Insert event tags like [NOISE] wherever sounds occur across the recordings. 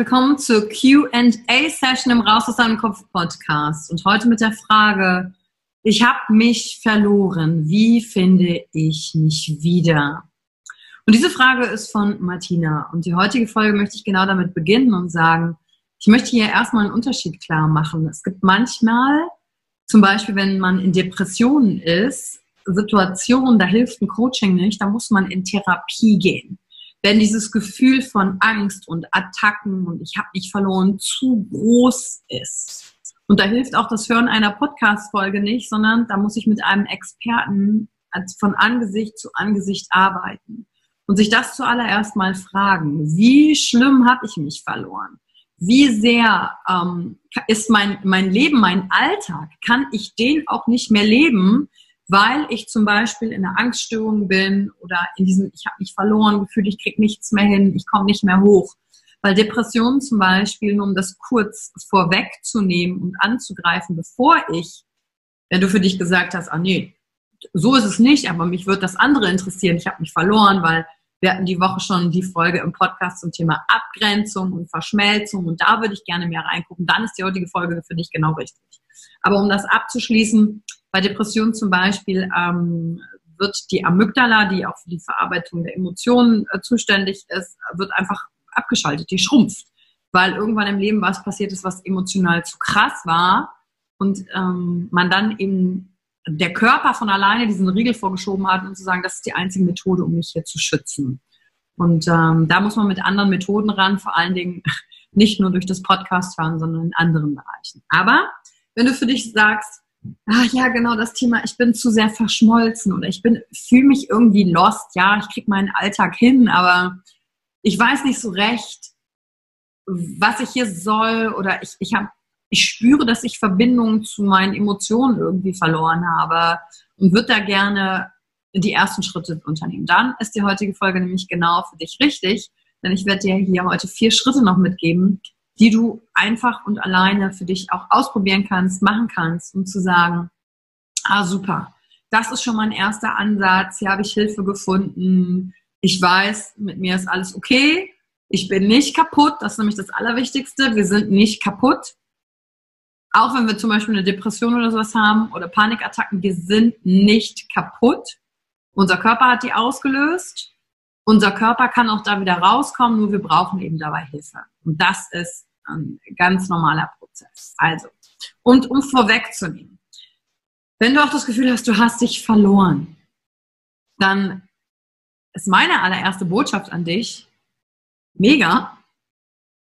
Willkommen zur QA-Session im Raus aus deinem Kopf Podcast. Und heute mit der Frage, ich habe mich verloren. Wie finde ich mich wieder? Und diese Frage ist von Martina. Und die heutige Folge möchte ich genau damit beginnen und sagen, ich möchte hier erstmal einen Unterschied klar machen. Es gibt manchmal, zum Beispiel, wenn man in Depressionen ist, Situationen, da hilft ein Coaching nicht, da muss man in Therapie gehen wenn dieses Gefühl von Angst und Attacken und ich habe mich verloren zu groß ist. Und da hilft auch das Hören einer Podcast-Folge nicht, sondern da muss ich mit einem Experten von Angesicht zu Angesicht arbeiten und sich das zuallererst mal fragen, wie schlimm habe ich mich verloren? Wie sehr ähm, ist mein, mein Leben, mein Alltag, kann ich den auch nicht mehr leben, weil ich zum Beispiel in einer Angststörung bin oder in diesem, ich habe mich verloren, gefühlt, ich kriege nichts mehr hin, ich komme nicht mehr hoch. Weil Depressionen zum Beispiel, nur um das kurz vorwegzunehmen und anzugreifen, bevor ich, wenn du für dich gesagt hast, ah nee, so ist es nicht, aber mich wird das andere interessieren, ich habe mich verloren, weil wir hatten die Woche schon die Folge im Podcast zum Thema Abgrenzung und Verschmelzung und da würde ich gerne mehr reingucken. Dann ist die heutige Folge für dich genau richtig. Aber um das abzuschließen, bei Depressionen zum Beispiel ähm, wird die Amygdala, die auch für die Verarbeitung der Emotionen äh, zuständig ist, wird einfach abgeschaltet, die schrumpft, weil irgendwann im Leben was passiert ist, was emotional zu krass war und ähm, man dann eben der Körper von alleine diesen Riegel vorgeschoben hat und zu sagen, das ist die einzige Methode, um mich hier zu schützen. Und ähm, da muss man mit anderen Methoden ran, vor allen Dingen [LAUGHS] nicht nur durch das Podcast hören, sondern in anderen Bereichen. Aber wenn du für dich sagst, ah ja, genau das Thema, ich bin zu sehr verschmolzen oder ich bin, fühle mich irgendwie lost, ja, ich kriege meinen Alltag hin, aber ich weiß nicht so recht, was ich hier soll oder ich, ich habe ich spüre, dass ich Verbindungen zu meinen Emotionen irgendwie verloren habe und würde da gerne die ersten Schritte unternehmen. Dann ist die heutige Folge nämlich genau für dich richtig, denn ich werde dir hier heute vier Schritte noch mitgeben, die du einfach und alleine für dich auch ausprobieren kannst, machen kannst, um zu sagen, ah super, das ist schon mein erster Ansatz, hier habe ich Hilfe gefunden, ich weiß, mit mir ist alles okay, ich bin nicht kaputt, das ist nämlich das Allerwichtigste, wir sind nicht kaputt. Auch wenn wir zum Beispiel eine Depression oder sowas haben oder Panikattacken, wir sind nicht kaputt. Unser Körper hat die ausgelöst. Unser Körper kann auch da wieder rauskommen, nur wir brauchen eben dabei Hilfe. Und das ist ein ganz normaler Prozess. Also, und um vorwegzunehmen, wenn du auch das Gefühl hast, du hast dich verloren, dann ist meine allererste Botschaft an dich, mega,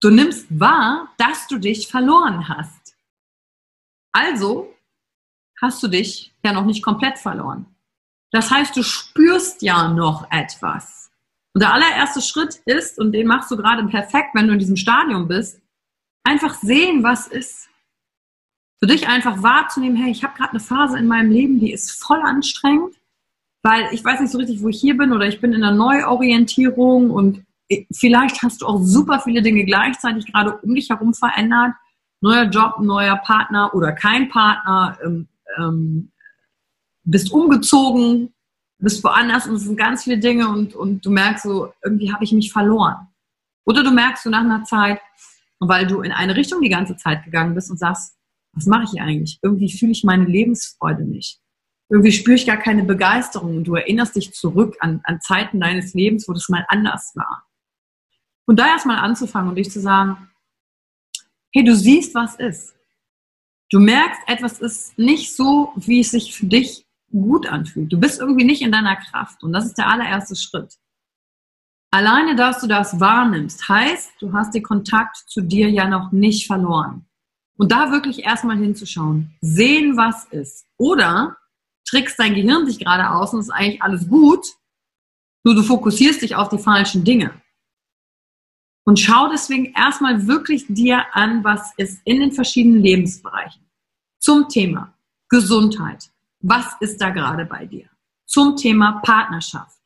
du nimmst wahr, dass du dich verloren hast. Also hast du dich ja noch nicht komplett verloren. Das heißt, du spürst ja noch etwas. Und der allererste Schritt ist, und den machst du gerade perfekt, wenn du in diesem Stadium bist, einfach sehen, was ist. Für dich einfach wahrzunehmen, hey, ich habe gerade eine Phase in meinem Leben, die ist voll anstrengend, weil ich weiß nicht so richtig, wo ich hier bin oder ich bin in einer Neuorientierung und vielleicht hast du auch super viele Dinge gleichzeitig gerade um dich herum verändert. Neuer Job, neuer Partner oder kein Partner, ähm, ähm, bist umgezogen, bist woanders und es sind ganz viele Dinge und, und du merkst so, irgendwie habe ich mich verloren. Oder du merkst so nach einer Zeit, weil du in eine Richtung die ganze Zeit gegangen bist und sagst, was mache ich eigentlich? Irgendwie fühle ich meine Lebensfreude nicht. Irgendwie spüre ich gar keine Begeisterung und du erinnerst dich zurück an, an Zeiten deines Lebens, wo das mal anders war. Und da erstmal anzufangen und dich zu sagen, hey, du siehst, was ist. Du merkst, etwas ist nicht so, wie es sich für dich gut anfühlt. Du bist irgendwie nicht in deiner Kraft. Und das ist der allererste Schritt. Alleine, dass du das wahrnimmst, heißt, du hast den Kontakt zu dir ja noch nicht verloren. Und da wirklich erstmal hinzuschauen, sehen, was ist. Oder trickst dein Gehirn sich gerade aus und ist eigentlich alles gut, nur du fokussierst dich auf die falschen Dinge. Und schau deswegen erstmal wirklich dir an, was ist in den verschiedenen Lebensbereichen. Zum Thema Gesundheit. Was ist da gerade bei dir? Zum Thema Partnerschaft.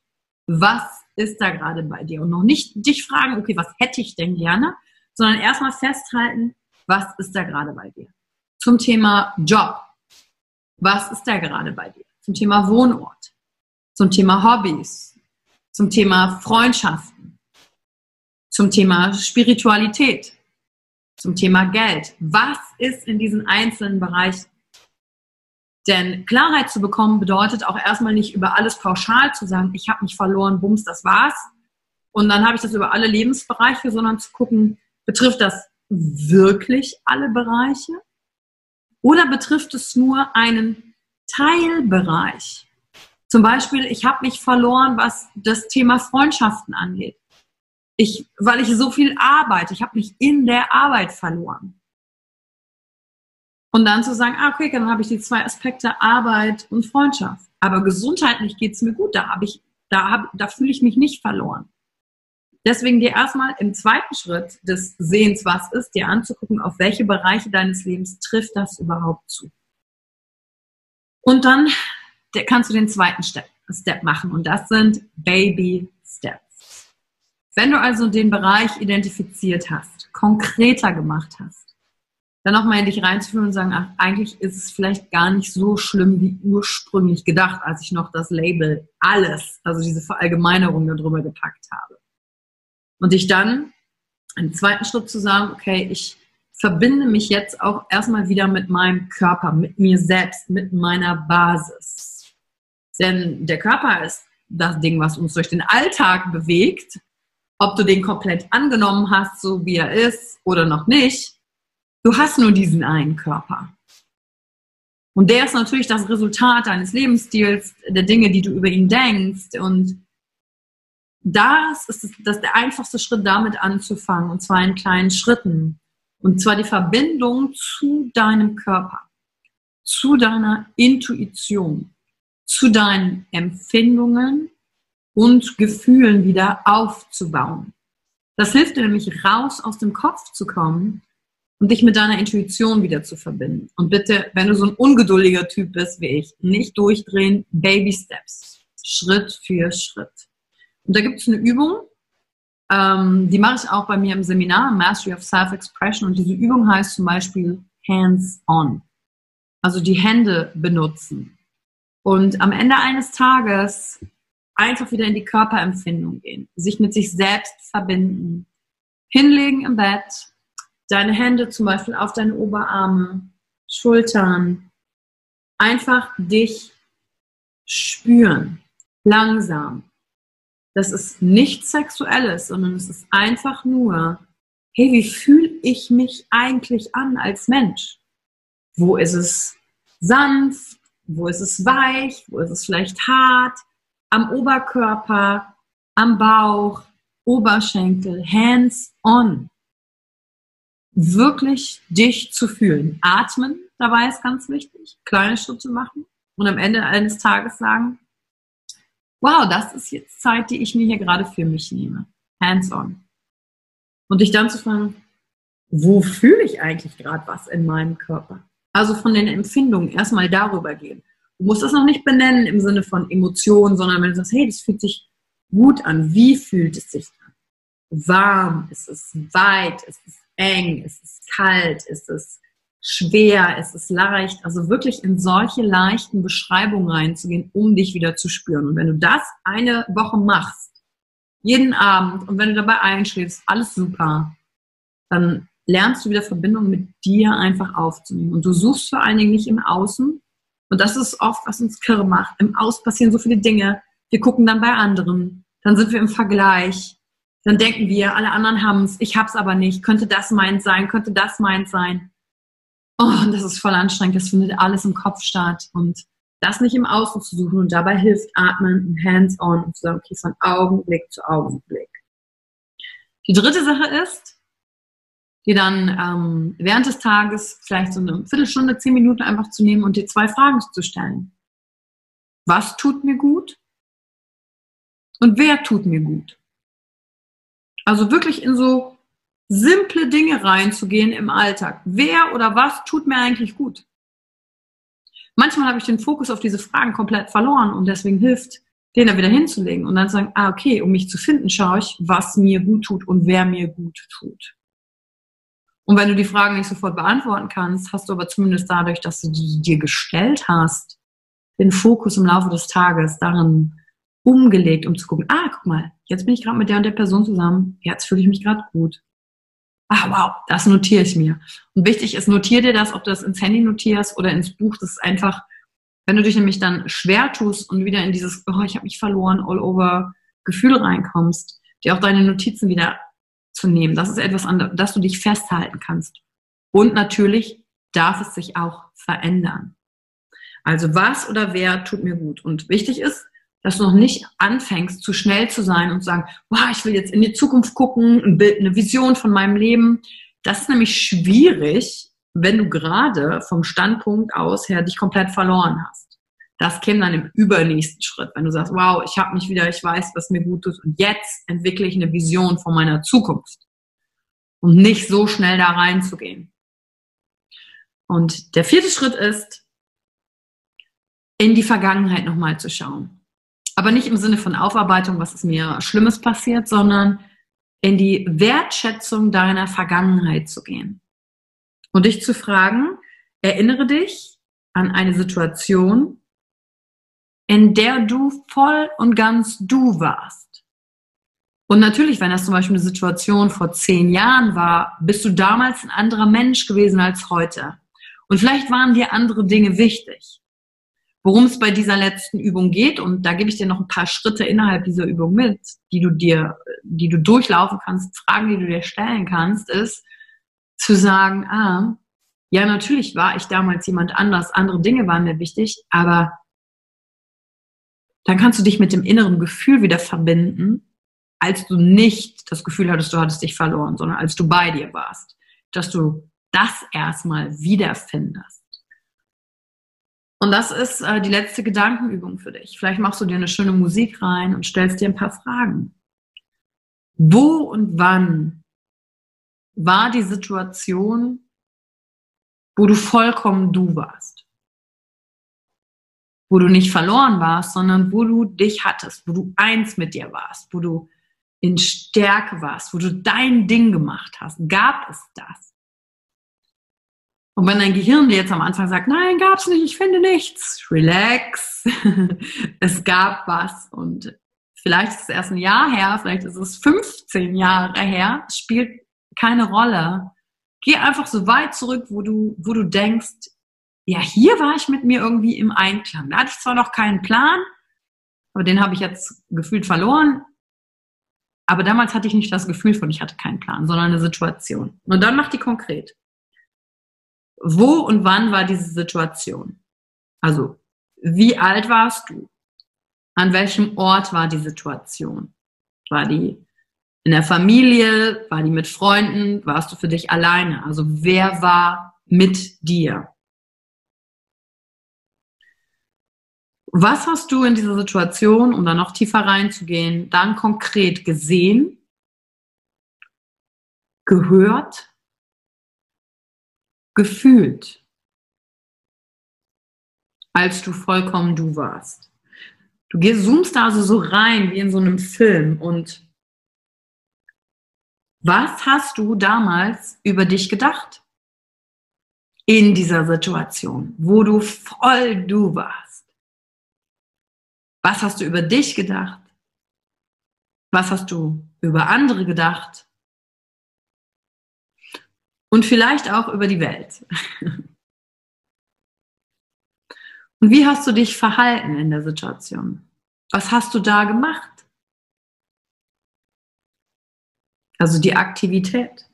Was ist da gerade bei dir? Und noch nicht dich fragen, okay, was hätte ich denn gerne, sondern erstmal festhalten, was ist da gerade bei dir? Zum Thema Job. Was ist da gerade bei dir? Zum Thema Wohnort. Zum Thema Hobbys. Zum Thema Freundschaften. Zum Thema Spiritualität. Zum Thema Geld. Was ist in diesen einzelnen Bereichen? Denn Klarheit zu bekommen bedeutet auch erstmal nicht über alles pauschal zu sagen, ich habe mich verloren, bums, das war's. Und dann habe ich das über alle Lebensbereiche, sondern zu gucken, betrifft das wirklich alle Bereiche? Oder betrifft es nur einen Teilbereich? Zum Beispiel, ich habe mich verloren, was das Thema Freundschaften angeht. Ich, weil ich so viel arbeite, ich habe mich in der Arbeit verloren. Und dann zu sagen, ah, okay, dann habe ich die zwei Aspekte Arbeit und Freundschaft. Aber gesundheitlich geht es mir gut, da, habe ich, da, hab, da fühle ich mich nicht verloren. Deswegen dir erstmal im zweiten Schritt des Sehens, was ist, dir anzugucken, auf welche Bereiche deines Lebens trifft das überhaupt zu. Und dann kannst du den zweiten Step, Step machen und das sind Baby Steps. Wenn du also den Bereich identifiziert hast, konkreter gemacht hast, dann nochmal in dich reinzuführen und sagen, ach, eigentlich ist es vielleicht gar nicht so schlimm wie ursprünglich gedacht, als ich noch das Label alles, also diese Verallgemeinerung darüber gepackt habe. Und dich dann im zweiten Schritt zu sagen, okay, ich verbinde mich jetzt auch erstmal wieder mit meinem Körper, mit mir selbst, mit meiner Basis. Denn der Körper ist das Ding, was uns durch den Alltag bewegt. Ob du den komplett angenommen hast, so wie er ist oder noch nicht, du hast nur diesen einen Körper. Und der ist natürlich das Resultat deines Lebensstils, der Dinge, die du über ihn denkst und das ist das der einfachste Schritt, damit anzufangen, und zwar in kleinen Schritten. Und zwar die Verbindung zu deinem Körper, zu deiner Intuition, zu deinen Empfindungen und Gefühlen wieder aufzubauen. Das hilft dir nämlich raus aus dem Kopf zu kommen und dich mit deiner Intuition wieder zu verbinden. Und bitte, wenn du so ein ungeduldiger Typ bist wie ich, nicht durchdrehen, Baby Steps, Schritt für Schritt. Und da gibt es eine Übung, ähm, die mache ich auch bei mir im Seminar, Mastery of Self-Expression. Und diese Übung heißt zum Beispiel Hands-on. Also die Hände benutzen. Und am Ende eines Tages einfach wieder in die Körperempfindung gehen, sich mit sich selbst verbinden, hinlegen im Bett, deine Hände zum Beispiel auf deine Oberarme, Schultern, einfach dich spüren langsam. Das ist nichts Sexuelles, sondern es ist einfach nur, hey, wie fühle ich mich eigentlich an als Mensch? Wo ist es sanft? Wo ist es weich? Wo ist es vielleicht hart? Am Oberkörper, am Bauch, Oberschenkel, hands on. Wirklich dich zu fühlen. Atmen dabei ist ganz wichtig. Kleine Schritte machen und am Ende eines Tages sagen, wow, das ist jetzt Zeit, die ich mir hier gerade für mich nehme. Hands on. Und dich dann zu fragen, wo fühle ich eigentlich gerade was in meinem Körper? Also von den Empfindungen erstmal darüber gehen. Du musst das noch nicht benennen im Sinne von Emotionen, sondern wenn du sagst, hey, das fühlt sich gut an. Wie fühlt es sich an? Warm? Ist es weit? Ist es eng? Ist es kalt? Ist es schwer? Ist es leicht? Also wirklich in solche leichten Beschreibungen reinzugehen, um dich wieder zu spüren. Und wenn du das eine Woche machst, jeden Abend, und wenn du dabei einschläfst, alles super, dann lernst du wieder Verbindung mit dir einfach aufzunehmen. Und du suchst vor allen Dingen nicht im Außen. Und das ist oft, was uns kirre macht. Im Außen passieren so viele Dinge. Wir gucken dann bei anderen. Dann sind wir im Vergleich. Dann denken wir, alle anderen haben es, ich hab's aber nicht. Könnte das meins sein? Könnte das meins sein? Oh, und das ist voll anstrengend. Das findet alles im Kopf statt. Und das nicht im Außen zu suchen. Und dabei hilft Atmen und Hands-on und zu sagen, okay, von Augenblick zu Augenblick. Die dritte Sache ist, dir dann ähm, während des Tages vielleicht so eine Viertelstunde, zehn Minuten einfach zu nehmen und dir zwei Fragen zu stellen. Was tut mir gut? Und wer tut mir gut? Also wirklich in so simple Dinge reinzugehen im Alltag. Wer oder was tut mir eigentlich gut? Manchmal habe ich den Fokus auf diese Fragen komplett verloren und deswegen hilft, den da wieder hinzulegen und dann sagen, ah, okay, um mich zu finden, schaue ich, was mir gut tut und wer mir gut tut. Und wenn du die Fragen nicht sofort beantworten kannst, hast du aber zumindest dadurch, dass du die dir gestellt hast, den Fokus im Laufe des Tages darin umgelegt, um zu gucken, ah, guck mal, jetzt bin ich gerade mit der und der Person zusammen, jetzt fühle ich mich gerade gut. Ah, wow, das notiere ich mir. Und wichtig ist, notiere dir das, ob du das ins Handy notierst oder ins Buch. Das ist einfach, wenn du dich nämlich dann schwer tust und wieder in dieses, oh, ich habe mich verloren, all over Gefühl reinkommst, dir auch deine Notizen wieder zu nehmen. Das ist etwas, an das du dich festhalten kannst. Und natürlich darf es sich auch verändern. Also was oder wer tut mir gut? Und wichtig ist, dass du noch nicht anfängst, zu schnell zu sein und zu sagen, wow, ich will jetzt in die Zukunft gucken, ein Bild, eine Vision von meinem Leben. Das ist nämlich schwierig, wenn du gerade vom Standpunkt aus her dich komplett verloren hast. Das käme dann im übernächsten Schritt, wenn du sagst, wow, ich habe mich wieder, ich weiß, was mir gut tut und jetzt entwickle ich eine Vision von meiner Zukunft. Um nicht so schnell da reinzugehen. Und der vierte Schritt ist, in die Vergangenheit nochmal zu schauen. Aber nicht im Sinne von Aufarbeitung, was ist mir Schlimmes passiert, sondern in die Wertschätzung deiner Vergangenheit zu gehen. Und dich zu fragen, erinnere dich an eine Situation, in der du voll und ganz du warst. Und natürlich, wenn das zum Beispiel eine Situation vor zehn Jahren war, bist du damals ein anderer Mensch gewesen als heute. Und vielleicht waren dir andere Dinge wichtig. Worum es bei dieser letzten Übung geht, und da gebe ich dir noch ein paar Schritte innerhalb dieser Übung mit, die du dir, die du durchlaufen kannst, Fragen, die du dir stellen kannst, ist zu sagen, ah, ja, natürlich war ich damals jemand anders, andere Dinge waren mir wichtig, aber dann kannst du dich mit dem inneren Gefühl wieder verbinden, als du nicht das Gefühl hattest, du hattest dich verloren, sondern als du bei dir warst, dass du das erstmal wiederfindest. Und das ist äh, die letzte Gedankenübung für dich. Vielleicht machst du dir eine schöne Musik rein und stellst dir ein paar Fragen. Wo und wann war die Situation, wo du vollkommen du warst? wo du nicht verloren warst, sondern wo du dich hattest, wo du eins mit dir warst, wo du in Stärke warst, wo du dein Ding gemacht hast. Gab es das? Und wenn dein Gehirn dir jetzt am Anfang sagt, nein, gab es nicht, ich finde nichts, relax, [LAUGHS] es gab was. Und vielleicht ist es erst ein Jahr her, vielleicht ist es 15 Jahre her, spielt keine Rolle. Geh einfach so weit zurück, wo du, wo du denkst, ja, hier war ich mit mir irgendwie im Einklang. Da hatte ich zwar noch keinen Plan, aber den habe ich jetzt gefühlt verloren. Aber damals hatte ich nicht das Gefühl von, ich hatte keinen Plan, sondern eine Situation. Und dann mach die konkret. Wo und wann war diese Situation? Also, wie alt warst du? An welchem Ort war die Situation? War die in der Familie? War die mit Freunden? Warst du für dich alleine? Also, wer war mit dir? Was hast du in dieser Situation, um da noch tiefer reinzugehen, dann konkret gesehen, gehört, gefühlt, als du vollkommen du warst? Du gehst, zoomst da also so rein wie in so einem Film und was hast du damals über dich gedacht? In dieser Situation, wo du voll du warst. Was hast du über dich gedacht? Was hast du über andere gedacht? Und vielleicht auch über die Welt. [LAUGHS] Und wie hast du dich verhalten in der Situation? Was hast du da gemacht? Also die Aktivität.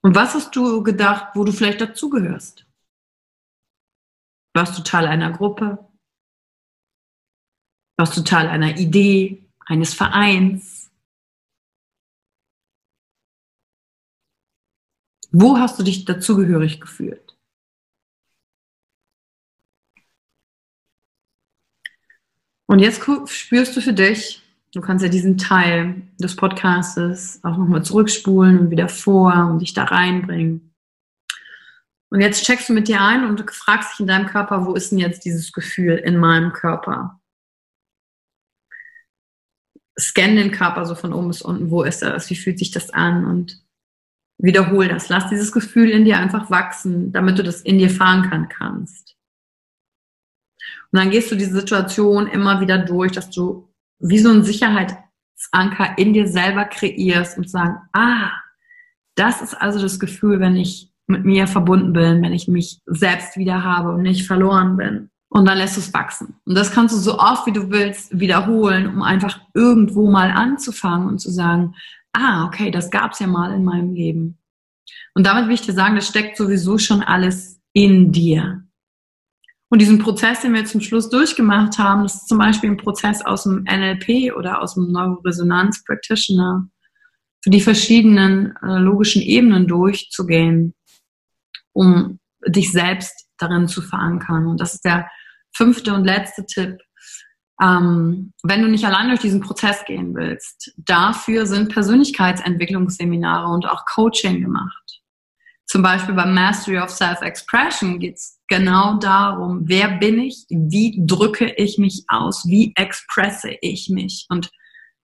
Und was hast du gedacht, wo du vielleicht dazugehörst? Warst du Teil einer Gruppe? Warst du Teil einer Idee, eines Vereins? Wo hast du dich dazugehörig gefühlt? Und jetzt spürst du für dich, du kannst ja diesen Teil des Podcastes auch nochmal zurückspulen und wieder vor und dich da reinbringen. Und jetzt checkst du mit dir ein und du fragst dich in deinem Körper, wo ist denn jetzt dieses Gefühl in meinem Körper? Scan den Körper so von oben bis unten, wo ist das? Wie fühlt sich das an? Und wiederhol das. Lass dieses Gefühl in dir einfach wachsen, damit du das in dir fahren kannst. Und dann gehst du diese Situation immer wieder durch, dass du wie so einen Sicherheitsanker in dir selber kreierst und sagen, ah, das ist also das Gefühl, wenn ich mit mir verbunden bin, wenn ich mich selbst wieder habe und nicht verloren bin. Und dann lässt du es wachsen. Und das kannst du so oft wie du willst wiederholen, um einfach irgendwo mal anzufangen und zu sagen, ah, okay, das gab es ja mal in meinem Leben. Und damit will ich dir sagen, das steckt sowieso schon alles in dir. Und diesen Prozess, den wir zum Schluss durchgemacht haben, das ist zum Beispiel ein Prozess aus dem NLP oder aus dem Neuroresonanz Practitioner, für die verschiedenen äh, logischen Ebenen durchzugehen um dich selbst darin zu verankern. Und das ist der fünfte und letzte Tipp. Ähm, wenn du nicht allein durch diesen Prozess gehen willst, dafür sind Persönlichkeitsentwicklungsseminare und auch Coaching gemacht. Zum Beispiel beim Mastery of Self-Expression geht es genau darum, wer bin ich, wie drücke ich mich aus, wie expresse ich mich. Und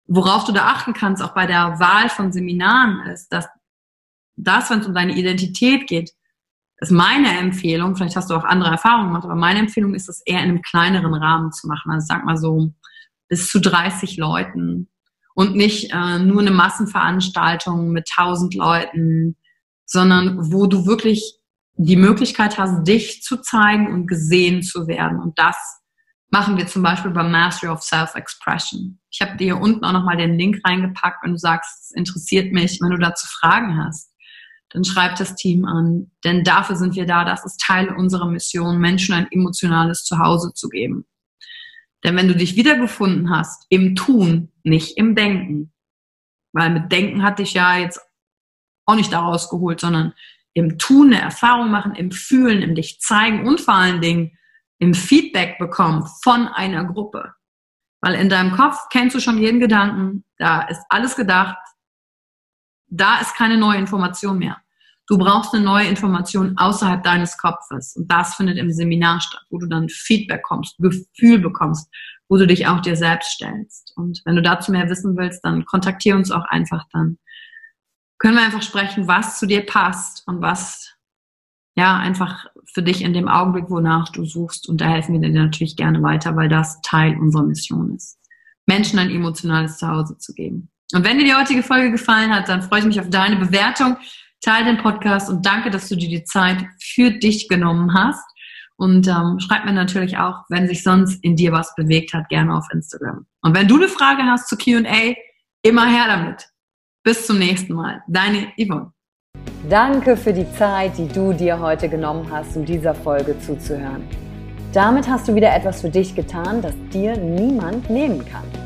worauf du da achten kannst, auch bei der Wahl von Seminaren, ist, dass das, wenn es um deine Identität geht, ist meine Empfehlung, vielleicht hast du auch andere Erfahrungen gemacht, aber meine Empfehlung ist es eher in einem kleineren Rahmen zu machen. Also sag mal so bis zu 30 Leuten und nicht äh, nur eine Massenveranstaltung mit 1000 Leuten, sondern wo du wirklich die Möglichkeit hast, dich zu zeigen und gesehen zu werden. Und das machen wir zum Beispiel beim Mastery of Self-Expression. Ich habe dir hier unten auch nochmal den Link reingepackt, wenn du sagst, es interessiert mich, wenn du dazu Fragen hast dann schreibt das Team an. Denn dafür sind wir da. Das ist Teil unserer Mission, Menschen ein emotionales Zuhause zu geben. Denn wenn du dich wiedergefunden hast im Tun, nicht im Denken, weil mit Denken hat dich ja jetzt auch nicht daraus geholt, sondern im Tun eine Erfahrung machen, im Fühlen, im dich zeigen und vor allen Dingen im Feedback bekommen von einer Gruppe. Weil in deinem Kopf kennst du schon jeden Gedanken, da ist alles gedacht, da ist keine neue Information mehr. Du brauchst eine neue Information außerhalb deines Kopfes. Und das findet im Seminar statt, wo du dann Feedback kommst, Gefühl bekommst, wo du dich auch dir selbst stellst. Und wenn du dazu mehr wissen willst, dann kontaktiere uns auch einfach dann. Können wir einfach sprechen, was zu dir passt und was ja einfach für dich in dem Augenblick, wonach du suchst. Und da helfen wir dir natürlich gerne weiter, weil das Teil unserer Mission ist. Menschen ein emotionales Zuhause zu geben. Und wenn dir die heutige Folge gefallen hat, dann freue ich mich auf deine Bewertung. Teil den Podcast und danke, dass du dir die Zeit für dich genommen hast. Und ähm, schreib mir natürlich auch, wenn sich sonst in dir was bewegt hat, gerne auf Instagram. Und wenn du eine Frage hast zu QA, immer her damit. Bis zum nächsten Mal. Deine Yvonne. Danke für die Zeit, die du dir heute genommen hast, um dieser Folge zuzuhören. Damit hast du wieder etwas für dich getan, das dir niemand nehmen kann.